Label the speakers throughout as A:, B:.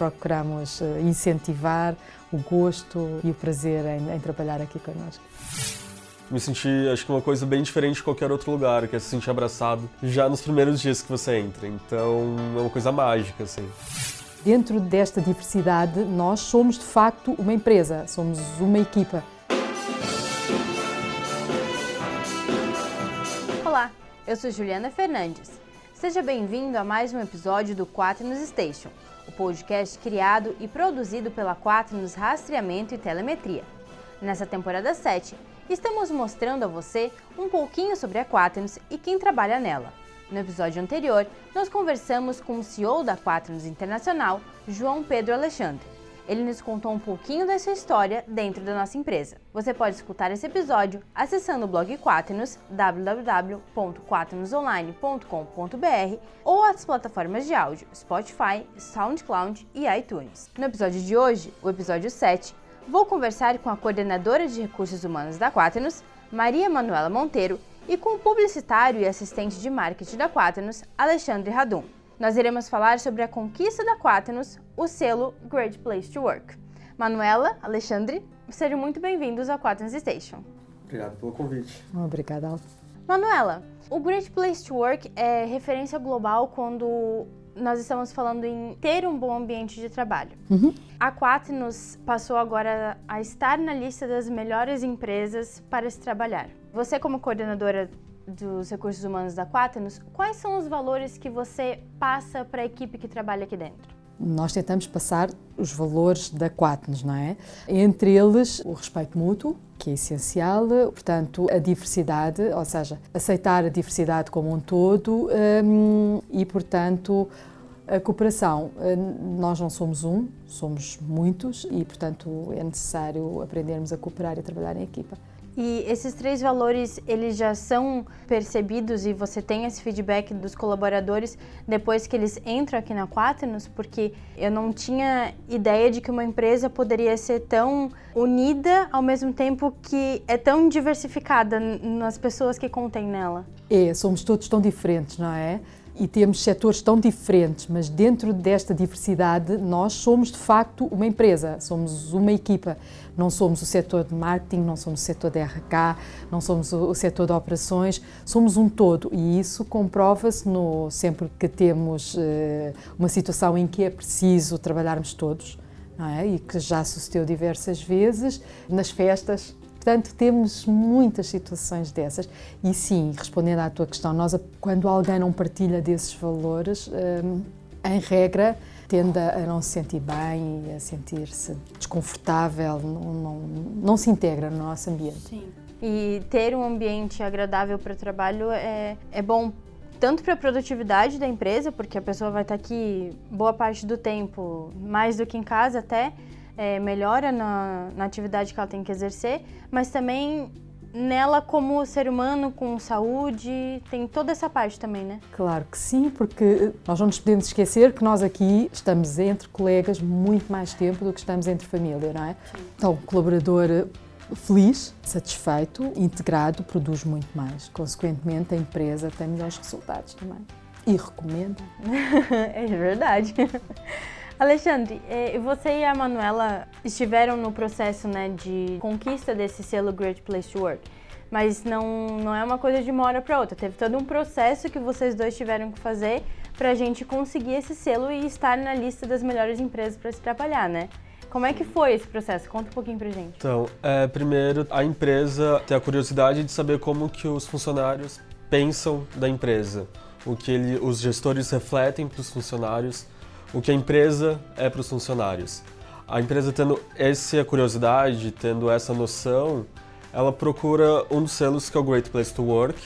A: procuramos eh, incentivar o gosto e o prazer em, em trabalhar aqui connosco
B: me senti, acho que uma coisa bem diferente de qualquer outro lugar, que é se sentir abraçado já nos primeiros dias que você entra. Então é uma coisa mágica, assim.
A: Dentro desta diversidade, nós somos de facto uma empresa, somos uma equipa.
C: Olá, eu sou Juliana Fernandes. Seja bem-vindo a mais um episódio do Quaternos Station, o podcast criado e produzido pela Quaternos Rastreamento e Telemetria. Nessa temporada 7, estamos mostrando a você um pouquinho sobre a Quaternos e quem trabalha nela. No episódio anterior, nós conversamos com o CEO da Quaternos Internacional, João Pedro Alexandre. Ele nos contou um pouquinho da sua história dentro da nossa empresa. Você pode escutar esse episódio acessando o blog Quaternos, www.quaternosonline.com.br ou as plataformas de áudio Spotify, SoundCloud e iTunes. No episódio de hoje, o episódio 7, vou conversar com a coordenadora de recursos humanos da Quaternos, Maria Manuela Monteiro, e com o publicitário e assistente de marketing da Quaternos, Alexandre Radum nós iremos falar sobre a conquista da Quaternos, o selo Great Place to Work. Manuela, Alexandre, sejam muito bem-vindos ao Quaternos Station.
B: Obrigado pelo convite.
A: Obrigada.
C: Manuela, o Great Place to Work é referência global quando nós estamos falando em ter um bom ambiente de trabalho. Uhum. A Quaternos passou agora a estar na lista das melhores empresas para se trabalhar. Você, como coordenadora dos recursos humanos da Quaternos, quais são os valores que você passa para a equipe que trabalha aqui dentro?
A: Nós tentamos passar os valores da Quaternos, não é? Entre eles, o respeito mútuo, que é essencial, portanto, a diversidade, ou seja, aceitar a diversidade como um todo hum, e, portanto, a cooperação. Hum, nós não somos um, somos muitos e, portanto, é necessário aprendermos a cooperar e a trabalhar em equipa.
C: E esses três valores, eles já são percebidos e você tem esse feedback dos colaboradores depois que eles entram aqui na Quaternos? Porque eu não tinha ideia de que uma empresa poderia ser tão unida ao mesmo tempo que é tão diversificada nas pessoas que contém nela.
A: É, somos todos tão diferentes, não é? e temos setores tão diferentes, mas dentro desta diversidade nós somos de facto uma empresa, somos uma equipa. Não somos o setor de marketing, não somos o setor de RH, não somos o setor de operações, somos um todo e isso comprova-se sempre que temos uh, uma situação em que é preciso trabalharmos todos. É? E que já sucedeu diversas vezes nas festas, Portanto, temos muitas situações dessas. E sim, respondendo à tua questão, nós, quando alguém não partilha desses valores, hum, em regra, tende a não se sentir bem e a sentir-se desconfortável, não, não, não se integra no nosso ambiente.
C: Sim. E ter um ambiente agradável para o trabalho é, é bom tanto para a produtividade da empresa, porque a pessoa vai estar aqui boa parte do tempo, mais do que em casa até, é, melhora na, na atividade que ela tem que exercer, mas também nela como ser humano, com saúde, tem toda essa parte também, né?
A: Claro que sim, porque nós não nos podemos esquecer que nós aqui estamos entre colegas muito mais tempo do que estamos entre família, não é? Sim. Então, colaborador feliz, satisfeito, integrado, produz muito mais. Consequentemente, a empresa tem melhores resultados também. E recomenda.
C: é verdade. Alexandre, eh, você e a Manuela estiveram no processo né, de conquista desse selo Great Place to Work, mas não, não é uma coisa de uma hora para outra. Teve todo um processo que vocês dois tiveram que fazer para a gente conseguir esse selo e estar na lista das melhores empresas para se trabalhar, né? Como é que foi esse processo? Conta um pouquinho pra gente.
B: Então, é, primeiro, a empresa tem a curiosidade de saber como que os funcionários pensam da empresa, o que ele, os gestores refletem para os funcionários, o que a empresa é para os funcionários. A empresa tendo essa curiosidade, tendo essa noção, ela procura um dos selos que é o Great Place to Work,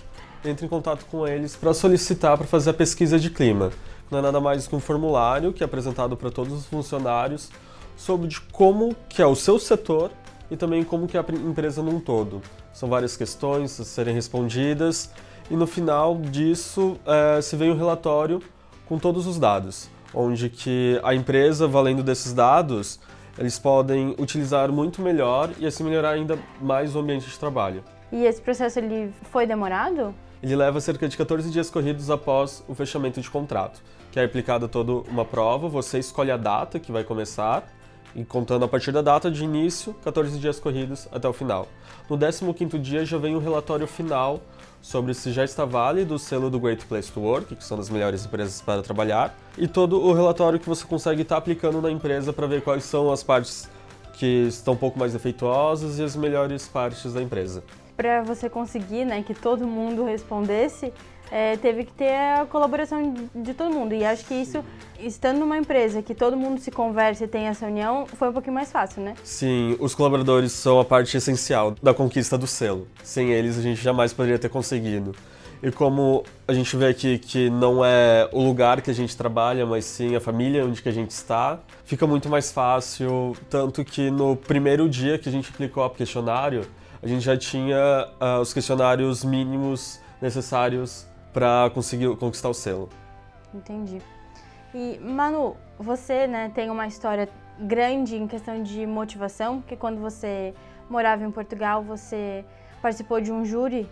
B: entra em contato com eles para solicitar para fazer a pesquisa de clima. Não é nada mais que um formulário que é apresentado para todos os funcionários sobre de como que é o seu setor e também como que é a empresa num todo. São várias questões a serem respondidas e no final disso é, se vem um relatório com todos os dados onde que a empresa, valendo desses dados, eles podem utilizar muito melhor e assim melhorar ainda mais o ambiente de trabalho.
C: E esse processo ele foi demorado?
B: ele leva cerca de 14 dias corridos após o fechamento de contrato, que é aplicada toda uma prova, você escolhe a data que vai começar e contando a partir da data de início, 14 dias corridos até o final. No 15º dia já vem o relatório final sobre se já está válido o selo do Great Place to Work, que são das melhores empresas para trabalhar, e todo o relatório que você consegue estar aplicando na empresa para ver quais são as partes que estão um pouco mais defeituosas e as melhores partes da empresa.
C: Para você conseguir né, que todo mundo respondesse, é, teve que ter a colaboração de, de, todo mundo. E acho que isso, estando numa empresa que todo mundo se conversa e tem essa união, foi um pouquinho mais fácil, né?
B: Sim, os colaboradores são a parte essencial da conquista do selo. Sem eles, a gente jamais poderia ter conseguido. E como a gente vê aqui que não é o lugar que a gente trabalha, mas sim a família onde que a gente está, fica muito mais fácil. Tanto que no primeiro dia que a gente aplicou o questionário, a gente já tinha uh, os questionários mínimos necessários para conseguir conquistar o selo.
C: Entendi. E Manu, você, né, tem uma história grande em questão de motivação, que quando você morava em Portugal, você participou de um júri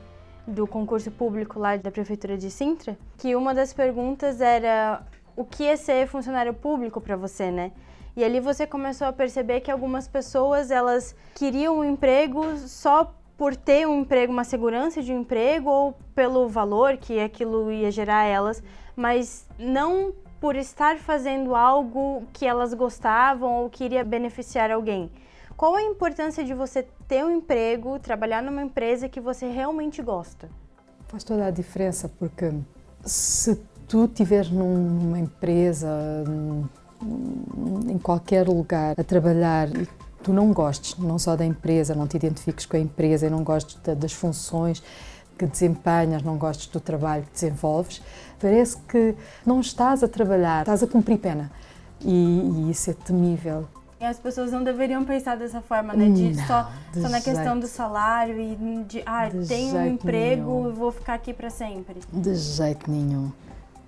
C: do concurso público lá da prefeitura de Sintra, que uma das perguntas era o que é ser funcionário público para você, né? E ali você começou a perceber que algumas pessoas elas queriam um emprego só por ter um emprego, uma segurança de um emprego ou pelo valor que aquilo ia gerar a elas, mas não por estar fazendo algo que elas gostavam ou que iria beneficiar alguém. Qual a importância de você ter um emprego, trabalhar numa empresa que você realmente gosta?
A: Faz toda a diferença, porque se tu estiveres numa empresa, em qualquer lugar, a trabalhar e tu não gostes, não só da empresa, não te identifiques com a empresa e não gostes das funções que desempenhas, não gostes do trabalho que desenvolves, parece que não estás a trabalhar, estás a cumprir pena. E, e isso é temível.
C: As pessoas não deveriam pensar dessa forma, né? De não, só, só na questão do salário e de, ah, de tenho um emprego vou ficar aqui para sempre.
A: De jeito nenhum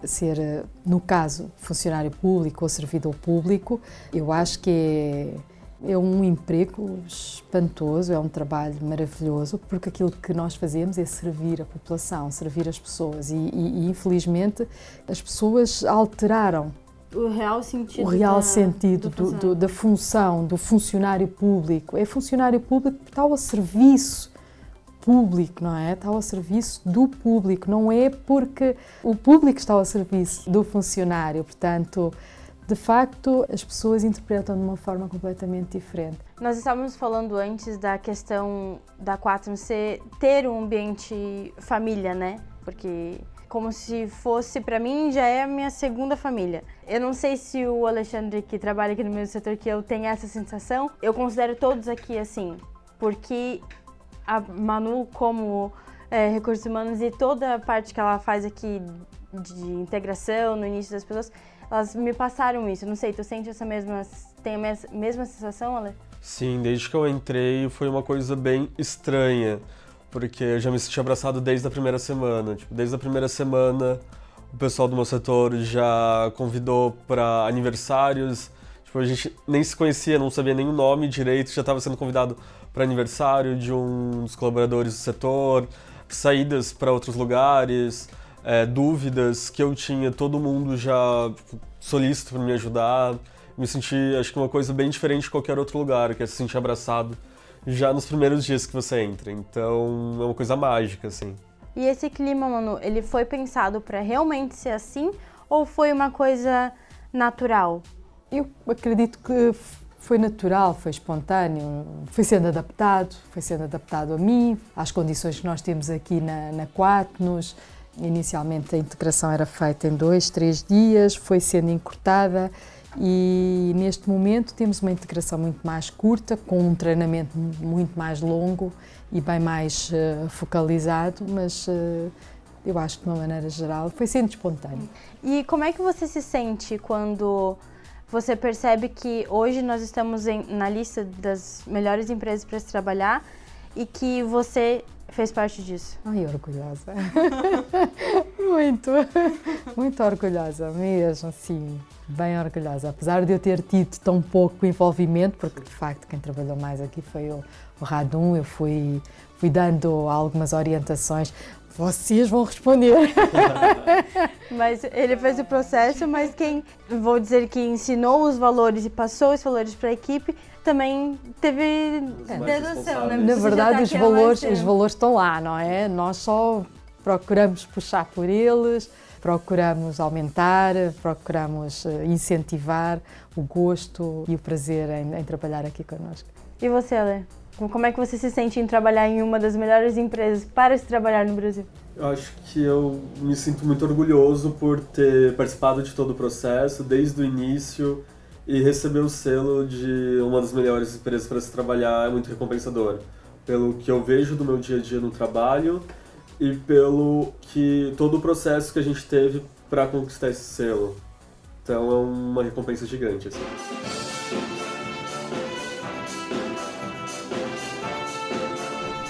A: ser, no caso, funcionário público ou servidor público, eu acho que é é um emprego espantoso, é um trabalho maravilhoso, porque aquilo que nós fazemos é servir a população, servir as pessoas. E, e, e infelizmente, as pessoas alteraram
C: o real sentido,
A: o real da, sentido do, do, da função do funcionário público. É funcionário público que está ao serviço público, não é? Está ao serviço do público, não é porque o público está ao serviço do funcionário. Portanto, de facto, as pessoas interpretam de uma forma completamente diferente.
C: Nós estávamos falando antes da questão da 4C ter um ambiente família, né? Porque como se fosse para mim já é a minha segunda família. Eu não sei se o Alexandre que trabalha aqui no mesmo setor que eu tem essa sensação. Eu considero todos aqui assim, porque a Manu como é, recursos humanos e toda a parte que ela faz aqui de integração no início das pessoas elas me passaram isso. Não sei, tu sente essa mesma. tem a mesma sensação, Ale?
B: Sim, desde que eu entrei foi uma coisa bem estranha. Porque eu já me senti abraçado desde a primeira semana. Tipo, desde a primeira semana, o pessoal do meu setor já convidou para aniversários. Tipo, a gente nem se conhecia, não sabia o nome direito, já estava sendo convidado para aniversário de um dos colaboradores do setor, saídas para outros lugares é, dúvidas que eu tinha, todo mundo já tipo, solícito para me ajudar. Me senti, acho que uma coisa bem diferente de qualquer outro lugar, que é se sentir abraçado já nos primeiros dias que você entra. Então é uma coisa mágica, assim.
C: E esse clima, mano, ele foi pensado para realmente ser assim ou foi uma coisa natural?
A: Eu acredito que foi natural, foi espontâneo, foi sendo adaptado, foi sendo adaptado a mim, às condições que nós temos aqui na, na Quatnos, Inicialmente a integração era feita em dois, três dias, foi sendo encurtada e neste momento temos uma integração muito mais curta, com um treinamento muito mais longo e bem mais uh, focalizado, mas uh, eu acho que de uma maneira geral foi sendo espontâneo.
C: E como é que você se sente quando você percebe que hoje nós estamos em, na lista das melhores empresas para se trabalhar e que você fez parte disso?
A: Ai, orgulhosa. muito, muito orgulhosa mesmo, sim, bem orgulhosa. Apesar de eu ter tido tão pouco envolvimento, porque de facto quem trabalhou mais aqui foi o, o Radum, eu fui, fui dando algumas orientações. Vocês vão responder.
C: mas ele fez o processo, mas quem, vou dizer que ensinou os valores e passou os valores para a equipe, também teve é. dedução, né?
A: Na verdade, os valores, os valores estão lá, não é? Nós só procuramos puxar por eles, procuramos aumentar, procuramos eh, incentivar o gosto e o prazer em, em trabalhar aqui connosco.
C: E você, Lê? Como é que você se sente em trabalhar em uma das melhores empresas para se trabalhar no Brasil?
B: Eu acho que eu me sinto muito orgulhoso por ter participado de todo o processo, desde o início, e receber o selo de uma das melhores empresas para se trabalhar é muito recompensador. Pelo que eu vejo do meu dia a dia no trabalho e pelo que todo o processo que a gente teve para conquistar esse selo. Então é uma recompensa gigante. Assim.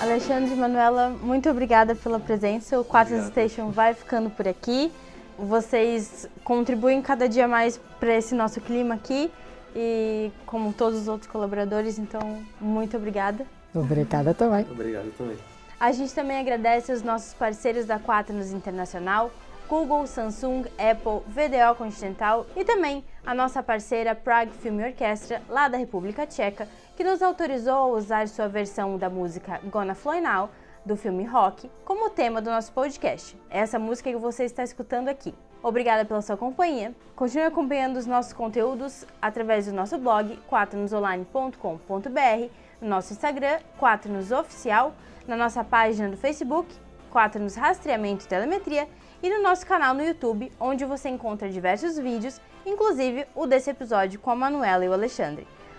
C: Alexandre e Manuela, muito obrigada pela presença. O Quatro Station vai ficando por aqui. Vocês contribuem cada dia mais para esse nosso clima aqui e como todos os outros colaboradores, então muito obrigada.
A: Obrigada também.
B: Obrigado também.
C: A gente também agradece os nossos parceiros da Quaternos Internacional, Google, Samsung, Apple, VDO Continental e também a nossa parceira Prague Film Orchestra, lá da República Tcheca, que nos autorizou a usar sua versão da música Gonna Fly Now, do filme Rock, como tema do nosso podcast. É essa música que você está escutando aqui. Obrigada pela sua companhia. Continue acompanhando os nossos conteúdos através do nosso blog, quaternosonline.com.br, no nosso Instagram, Quaternos Oficial, na nossa página do Facebook, Quaternos Rastreamento e Telemetria, e no nosso canal no YouTube, onde você encontra diversos vídeos, inclusive o desse episódio com a Manuela e o Alexandre.